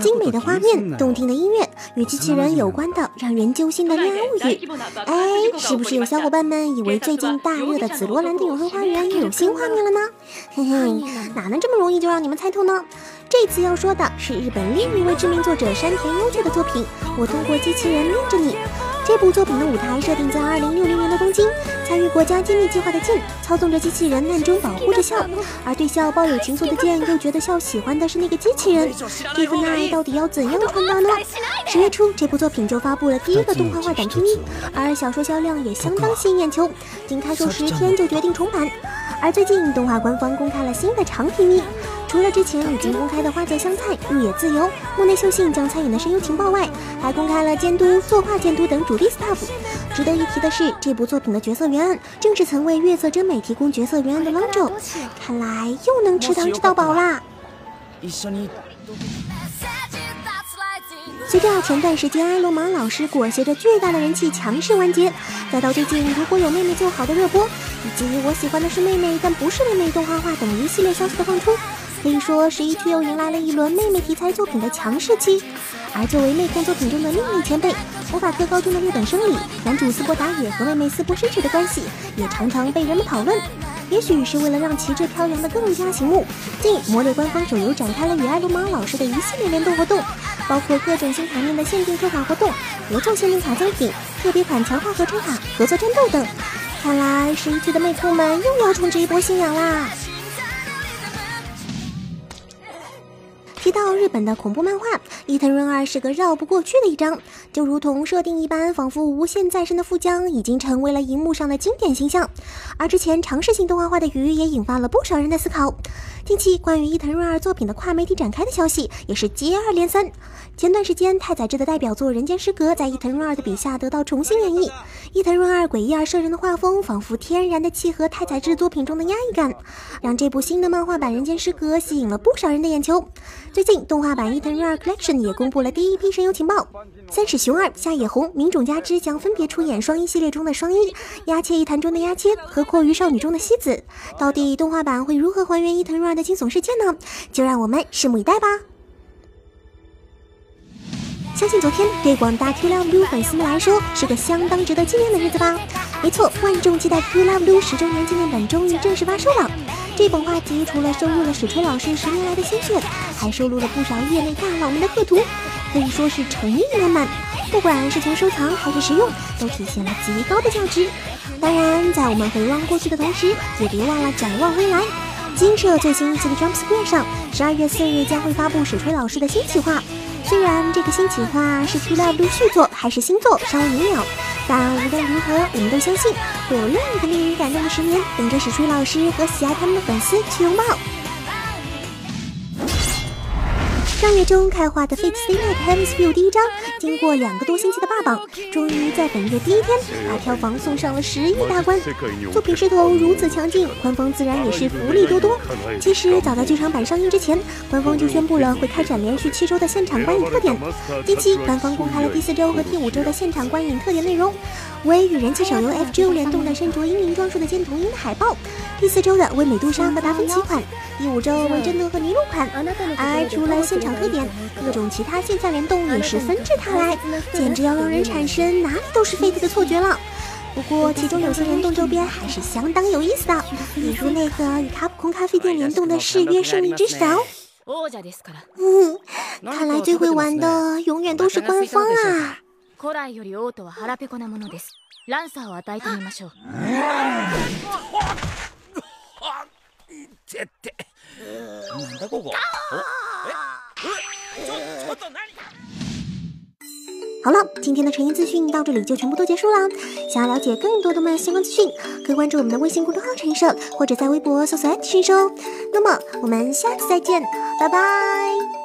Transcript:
精美的画面、动听的音乐，与机器人有关的让人揪心的恋爱物语。哎，是不是有小伙伴们以为最近大热的《紫罗兰的永恒花园》又有新画面了呢？嘿嘿，哪能这么容易就让你们猜透呢？这次要说的是日本另一位知名作者山田优介的作品《我通过机器人恋着你》。这部作品的舞台设定在二零六零年的东京，参与国家机密计划的剑操纵着机器人，暗中保护着笑，而对笑抱有情愫的剑又觉得笑喜欢的是那个机器人，这份爱到底要怎样传达呢？十月初，这部作品就发布了第一个动画化短片，而小说销量也相当吸引眼球，仅开售十天就决定重版。而最近，动画官方公开了新的长皮咪。除了之前已经公开的花泽香菜、入野自由、木内秀信将参演的声优情报外，还公开了监督、作画监督等主力 staff。值得一提的是，这部作品的角色原案正是曾为月色真美提供角色原案的 Longo，看来又能吃糖吃到饱啦！随着前段时间艾罗芒老师裹挟着巨大的人气强势完结，再到最近如果有妹妹就好的热播，以及我喜欢的是妹妹但不是妹妹动画化等一系列消息的放出。可以说，十一区又迎来了一轮妹妹题材作品的强势期。而作为妹控作品中的另一前辈，魔法科高中的日本生里男主斯波达也和妹妹斯波伸手的关系，也常常被人们讨论。也许是为了让旗帜飘扬的更加醒目，近魔猎官方手游展开了与艾罗玛老师的一系列联动活动，包括各种新卡面的限定特卡活动、合作限定卡赠品、特别款强化合成卡、合作战斗等。看来十一区的妹控们又要冲这一波信仰啦！到日本的恐怖漫画，伊藤润二是个绕不过去的一张，就如同设定一般，仿佛无限再生的富江已经成为了荧幕上的经典形象。而之前尝试性动画化的鱼也引发了不少人的思考。近期关于伊藤润二作品的跨媒体展开的消息也是接二连三。前段时间，太宰治的代表作《人间失格》在伊藤润二的笔下得到重新演绎。伊藤润二诡异而摄人的画风，仿佛天然的契合太宰治作品中的压抑感，让这部新的漫画版《人间失格》吸引了不少人的眼球。最最近，动画版《伊藤润二 Collection》也公布了第一批声优情报，三矢雄二、夏野红、明种佳之将分别出演双一系列中的双一、鸦切一谈中的鸦切和阔鱼少女中的希子。到底动画版会如何还原伊藤润二的惊悚事件呢？就让我们拭目以待吧。相信昨天对广大 Q Love Blue 粉丝们来说是个相当值得纪念的日子吧？没错，万众期待 Q Love Blue 十周年纪念版终于正式发售了。这本画集除了收录了史吹老师十年来的心血，还收录了不少业内大佬们的贺图，可以说是诚意满满。不管是从收藏还是实用，都体现了极高的价值。当然，在我们回望过去的同时，也别忘了展望未来。金社最新一期的 Jump Square 上，十二月四日将会发布史吹老师的新企划。虽然这个新企划是 Q Love 续作还是新作尚未明了，但无论如何，我们都相信会有另一个令人感动的十年等着史吹老师和喜爱他们的粉丝去拥抱。上月中开画的《Fate Stay Night Heaven's Feel》第一章，经过两个多星期的霸榜，终于在本月第一天把票房送上了十亿大关。作品势头如此强劲，官方自然也是福利多多。其实早在剧场版上映之前，官方就宣布了会开展连续七周的现场观影特点。近期，官方公开了第四周和第五周的现场观影特点内容。为与人气手游 FGO 联动的身着英灵装束的剑童鹰的海报，第四周的为美杜莎和达芬奇款，第五周为真德和尼禄款。而除了现场特点，各种其他线下联动也是纷至沓来，简直要让人产生哪里都是 Fate 的错觉了。不过其中有些联动周边还是相当有意思的，比如那个与卡普空咖啡店联动的誓约胜利之手。嗯，看来最会玩的永远都是官方啊。古来より王とは腹ペコなものです。ランサーを与えてみましょう。てって。なんだここ。え？ ちょちょっと何？好了，今天的成音资讯到这里就全部都结束了。想要了解更多的们相关资讯，可以关注我们的微信公众号“陈社”，或者在微博搜索“陈社”。那么我们下次再见，拜拜。